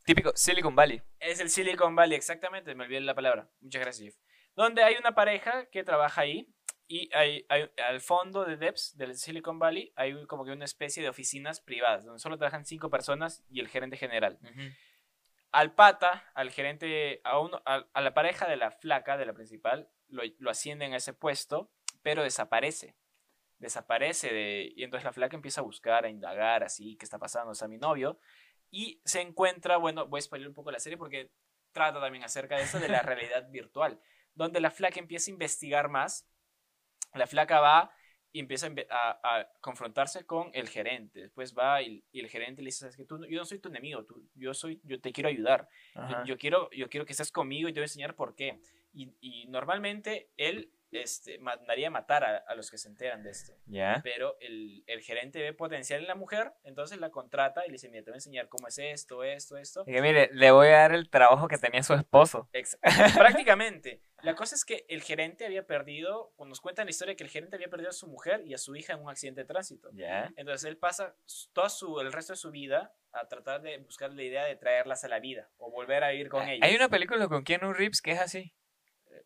típico Silicon Valley. Es el Silicon Valley, exactamente, me olvidé la palabra. Muchas gracias, Jeff. Donde hay una pareja que trabaja ahí y hay, hay- al fondo de Debs, del Silicon Valley, hay como que una especie de oficinas privadas, donde solo trabajan cinco personas y el gerente general. Al pata, al gerente, a, uno, a, a la pareja de la flaca, de la principal, lo, lo ascienden a ese puesto, pero desaparece. Desaparece de, y entonces la flaca empieza a buscar, a indagar, así, ¿qué está pasando? O sea, mi novio. Y se encuentra, bueno, voy a spoiler un poco la serie porque trata también acerca de eso, de la realidad virtual, donde la flaca empieza a investigar más. La flaca va y empieza a, confrontarse con el gerente. Después va y, y el gerente le dice, ¿sabes qué? Tú, yo no soy tu enemigo, tú, yo, soy, yo te quiero ayudar. Yo, quiero, yo quiero que estés conmigo y te voy a enseñar por qué. Y, y normalmente él este, mandaría matar a, a los que se enteran de esto. Ya. Pero el, el gerente ve potencial en la mujer, entonces la contrata y le dice, mira, te voy a enseñar cómo es esto, esto, esto. Y que mire, le voy a dar el trabajo que tenía su esposo. Prácticamente. La cosa es que el gerente había perdido, cuando nos cuentan la historia, que el gerente había perdido a su mujer y a su hija en un accidente de tránsito. Ya. Entonces él pasa todo su, el resto de su vida a tratar de buscar la idea de traerlas a la vida o volver a vivir con ellos. Hay una película con Keanu Reeves que es así.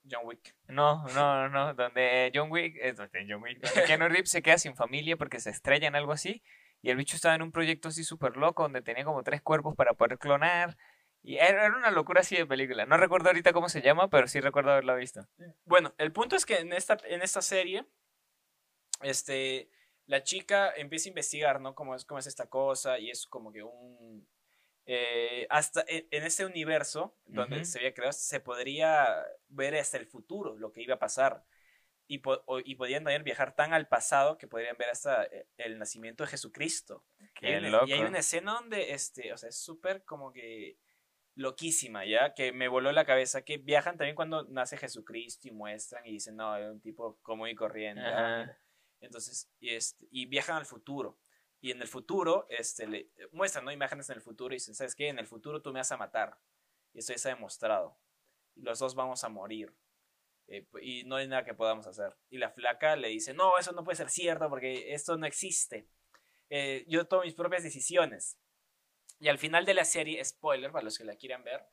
John Wick. No, no, no, donde John Wick, eh, donde John Wick, donde Keanu Reeves se queda sin familia porque se estrella en algo así y el bicho estaba en un proyecto así súper loco donde tenía como tres cuerpos para poder clonar y era una locura así de película. No recuerdo ahorita cómo se llama, pero sí recuerdo haberla visto. Bueno, el punto es que en esta, en esta serie, este, la chica empieza a investigar, ¿no? Cómo es, cómo es esta cosa y es como que un... eh, hasta en, en este universo donde se había creado, se podría ver hasta el futuro, lo que iba a pasar. Y, po- y podían también viajar tan al pasado que podrían ver hasta eh, el nacimiento de Jesucristo. Y Qué hay, una, loco. y hay una escena donde, este, o sea, es súper como que loquísima, ¿ya? Que me voló la cabeza, que viajan también cuando nace Jesucristo y muestran y dicen, no, era un tipo común y corriente. Entonces, y, este, y viajan al futuro. Y en el futuro, este, le, muestran, ¿no? Imágenes en el futuro y dicen, ¿sabes qué? En el futuro tú me vas a matar. Y eso ya está demostrado. Y los dos vamos a morir. Eh, y no hay nada que podamos hacer. Y la flaca le dice, no, eso no puede ser cierto porque esto no existe. Eh, yo tomo mis propias decisiones. Y al final de la serie, spoiler para los que la quieran ver,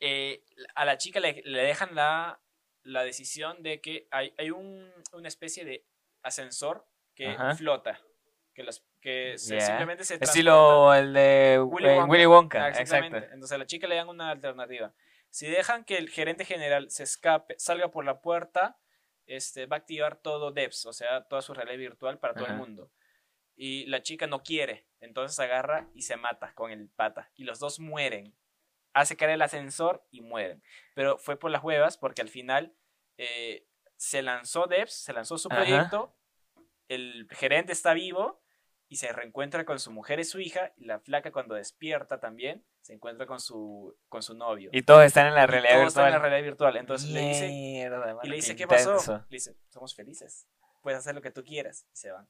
eh, a la chica le, le dejan la, la decisión de que hay, hay un, una especie de ascensor que Ajá. flota. Que, se- simplemente se. Estilo el de Willy Wonka. Willy Wonka. Ah, exacto. exactamente. Entonces a la chica le dan una alternativa. Si dejan que el gerente general se escape, salga por la puerta, este, va a activar todo DEPS, o sea, toda su realidad virtual para todo el mundo. Y la chica no quiere, entonces agarra y se mata con el pata. Y los dos mueren. Hace caer el ascensor y mueren. Pero fue por las huevas porque al final eh, se lanzó DEPS, se lanzó su Ajá. proyecto, el gerente está vivo y se reencuentra con su mujer y su hija, y la flaca cuando despierta también se encuentra con su, con su novio. Y todos están en la realidad todo está virtual. en la realidad virtual. Entonces le dice, mano, y le dice, qué ¿qué pasó? Le dice, somos felices. Puedes hacer lo que tú quieras. Y se van.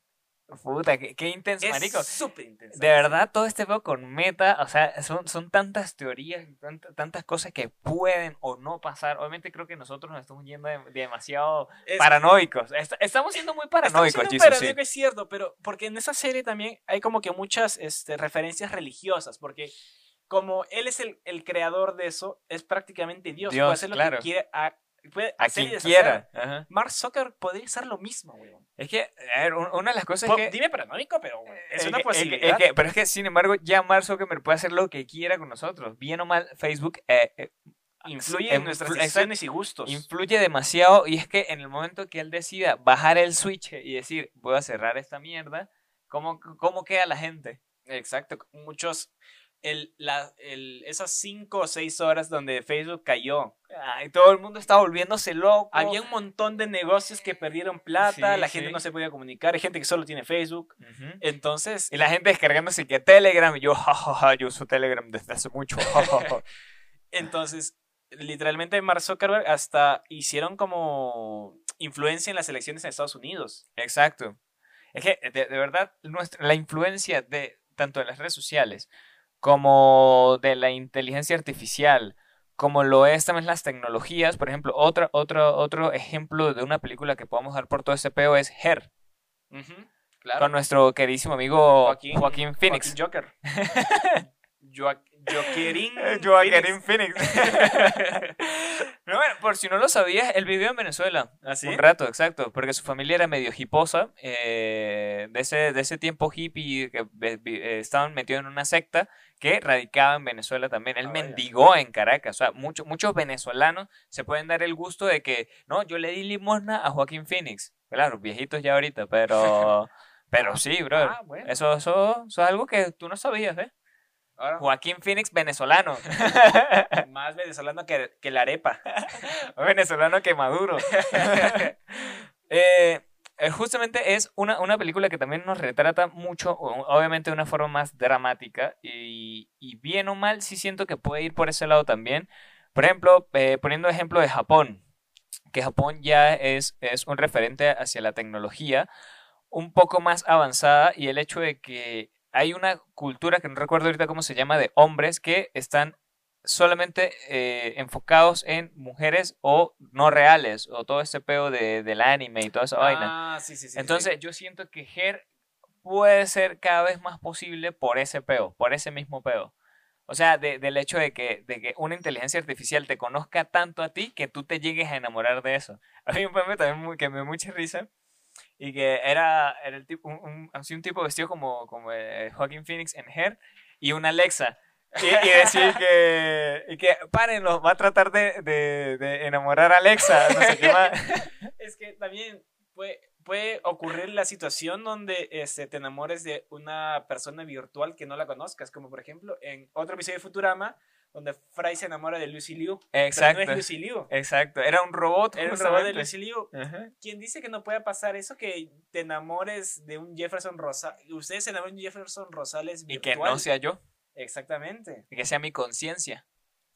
Puta, qué, qué intenso, marico. Es súper intenso. De verdad, todo este juego con meta, o sea, son, son tantas teorías, tant- tantas cosas que pueden o no pasar. Obviamente creo que nosotros nos estamos yendo de- demasiado Es- paranoicos. Est- estamos siendo muy Estamos paranoicos, siendo Jesus, sí. paranoicos, es cierto, pero porque en esa serie también hay como que muchas este, referencias religiosas, porque como él es el, el creador de eso, es prácticamente Dios, Dios, puede hacer lo claro. que quiere, a- puede A quien quiera. Ajá. Mark Zuckerberg podría hacer lo mismo, weón. Es que, a ver, un- una de las cosas Po- es que... Dime paranoico, pero es es una que- posibilidad. es que- pero es que, sin embargo, ya Mark Zuckerberg puede hacer lo que quiera con nosotros. Bien o mal, Facebook eh, eh, Influye en influ- nuestras decisiones y gustos. influye demasiado y es que en el momento que él decida bajar el switch y decir, voy a cerrar esta mierda, ¿cómo, cómo queda la gente? Exacto. Muchos. El, la, el, esas cinco o seis horas donde Facebook cayó. Ay, todo el mundo está volviéndose loco. Había un montón de negocios que perdieron plata, Sí, la gente sí. no se podía comunicar, hay gente que solo tiene Facebook. Entonces, Y la gente descargándose que Telegram, y yo, jajaja, yo uso Telegram desde hace mucho. ja, ja, ja". entonces, literalmente Mark Zuckerberg hasta hicieron como influencia en las elecciones en Estados Unidos. Exacto. Es que, de, de verdad, nuestra, la influencia de tanto de las redes sociales como de la inteligencia artificial, como lo es también las tecnologías, por ejemplo, otro, otro, otro ejemplo de una película que podemos dar por todo ese peo es Her, Claro. con nuestro queridísimo amigo Joaquín- Joaquín, Phoenix. Joaquín Joker. Joaquín Joaquín Phoenix. Pero bueno, por si no lo sabías, él vivió en Venezuela. ¿Así? Un rato, exacto, porque su familia era medio hiposa, eh, de, ese, de ese tiempo hippie que eh, estaban metidos en una secta que radicaba en Venezuela también. Él Ah, mendigó en Caracas, o sea, muchos muchos venezolanos se pueden dar el gusto de que, no, yo le di limosna a Joaquín Phoenix. Claro, viejitos ya ahorita, pero, pero sí, bro. Ah, bueno. Eso, eso, eso es algo que tú no sabías, ¿eh? Ahora, Joaquín Phoenix venezolano. más venezolano que, que la arepa. venezolano que Maduro. Eh, eh, justamente es una, una película que también nos retrata mucho, obviamente de una forma más dramática, y, y bien o mal sí siento que puede ir por ese lado también. Por ejemplo, eh, poniendo ejemplo de Japón, que Japón ya es, es un referente hacia la tecnología un poco más avanzada y el hecho de que hay una cultura que no recuerdo ahorita cómo se llama de hombres que están solamente eh, enfocados en mujeres o no reales o todo este peo de, del anime y toda esa vaina. Ah, sí, sí, sí. Entonces yo siento que Her puede ser cada vez más posible por ese peo, por ese mismo peo. O sea, de- del hecho de que, de que una inteligencia artificial te conozca tanto a ti que tú te llegues a enamorar de eso. A mí un meme también muy- que me dio mucha risa y que era, era el tipo, un, un- así un tipo vestido como, como eh, Joaquin Phoenix en Her y una Alexa. Y, y decir que, y que párenlo, va a tratar de, de, de enamorar a Alexa, no sé qué más. Es que también puede, puede ocurrir la situación donde este, te enamores de una persona virtual que no la conozcas, como por ejemplo en otro episodio de Futurama, donde Fry se enamora de Lucy Liu. Exacto. Pero no es Lucy Liu. Exacto, era un robot. Era un robot de. Lucy Liu. ¿Quién dice que no pueda pasar eso? Que te enamores de un Jefferson Rosales. Ustedes se enamoran de un Jefferson Rosales Y virtual. que no sea yo, Exactamente. y que sea mi conciencia.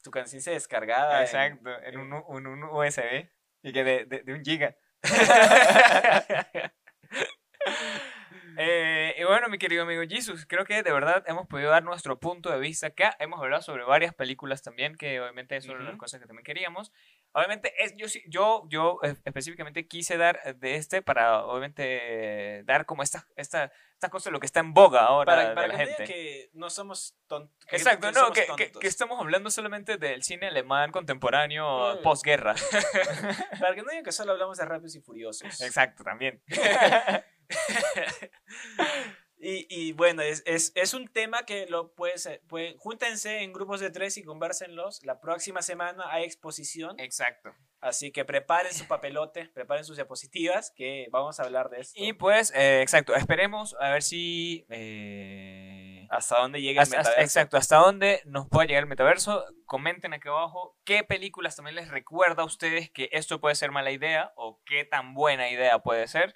Tu conciencia descargada. Exacto, en un, U- en un USB y que de, de- de un giga. Eh, y bueno, mi querido amigo Jesus, creo que de verdad hemos podido dar nuestro punto de vista acá. Hemos hablado sobre varias películas también, que obviamente son las Ujú. cosas que también queríamos. Obviamente, es, yo, yo, yo eh, específicamente quise dar eh, de este para, obviamente, dar como esta, esta, esta cosa, lo que está en boga ahora para, de la que gente. que no somos tontos. Exacto, no, que, que- que estamos hablando solamente del cine alemán contemporáneo Mm. posguerra. Para que no digan que solo hablamos de Rápidos y Furiosos. Exacto, también. Y, y bueno, es, es, es un tema que lo puedes, pueden, júntense en grupos de tres y conversenlos. La próxima semana hay exposición, Exacto. así que preparen su papelote, preparen sus diapositivas, que vamos a hablar de esto. Y pues, eh, exacto, esperemos a ver si... eh, hasta dónde llega el hasta- metaverso. exacto, hasta dónde nos puede llegar el metaverso. Comenten aquí abajo qué películas también les recuerda a ustedes que esto puede ser mala idea o qué tan buena idea puede ser.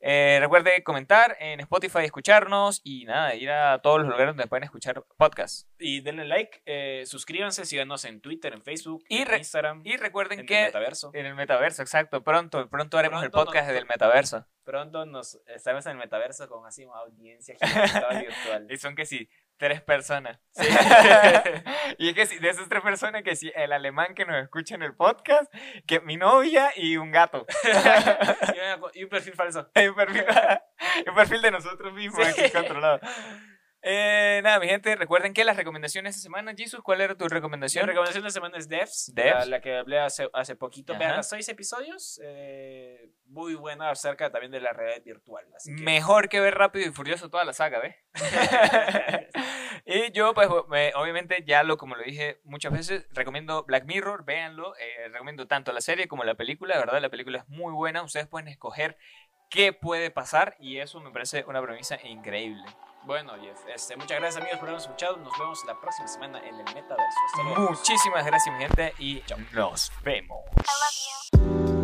Eh, recuerde comentar en Spotify, escucharnos y nada, ir a todos los lugares donde pueden escuchar podcasts. Y denle like, eh, suscríbanse, síganos en Twitter, en Facebook, Y en Instagram, Y recuerden en que el metaverso. en el metaverso, exacto, pronto, pronto haremos el podcast nos- del metaverso. Pronto nos estaremos en el metaverso con así una audiencia virtual. Y son que sí, tres personas. y es que sí, de esas tres personas que sí, el alemán que nos escucha en el podcast, que mi novia y un gato. Y y un perfil falso. Hay un perfil, un perfil de nosotros mismos Sí. aquí controlado. Eh, nada, mi gente, recuerden que las recomendaciones de semana, Jesus, ¿cuál era tu Mi recomendación? recomendación de semana es Devs, Devs. La, la que hablé hace, hace poquito. Vean los seis episodios. eh, muy buena acerca también de la realidad virtual. Así que- Mejor que ver Rápido y Furioso toda la saga, ¿ves? y yo, pues, me- obviamente, ya lo, como lo dije muchas veces, recomiendo Black Mirror, véanlo. eh, recomiendo tanto la serie como la película, verdad, la película es muy buena. Ustedes pueden escoger qué puede pasar y eso me parece una premisa increíble. Bueno, Jeff, este, muchas gracias amigos por habernos escuchado. Nos vemos la próxima semana en el Metaverso. Hasta luego. Muchísimas gracias, mi gente, y chao. nos vemos.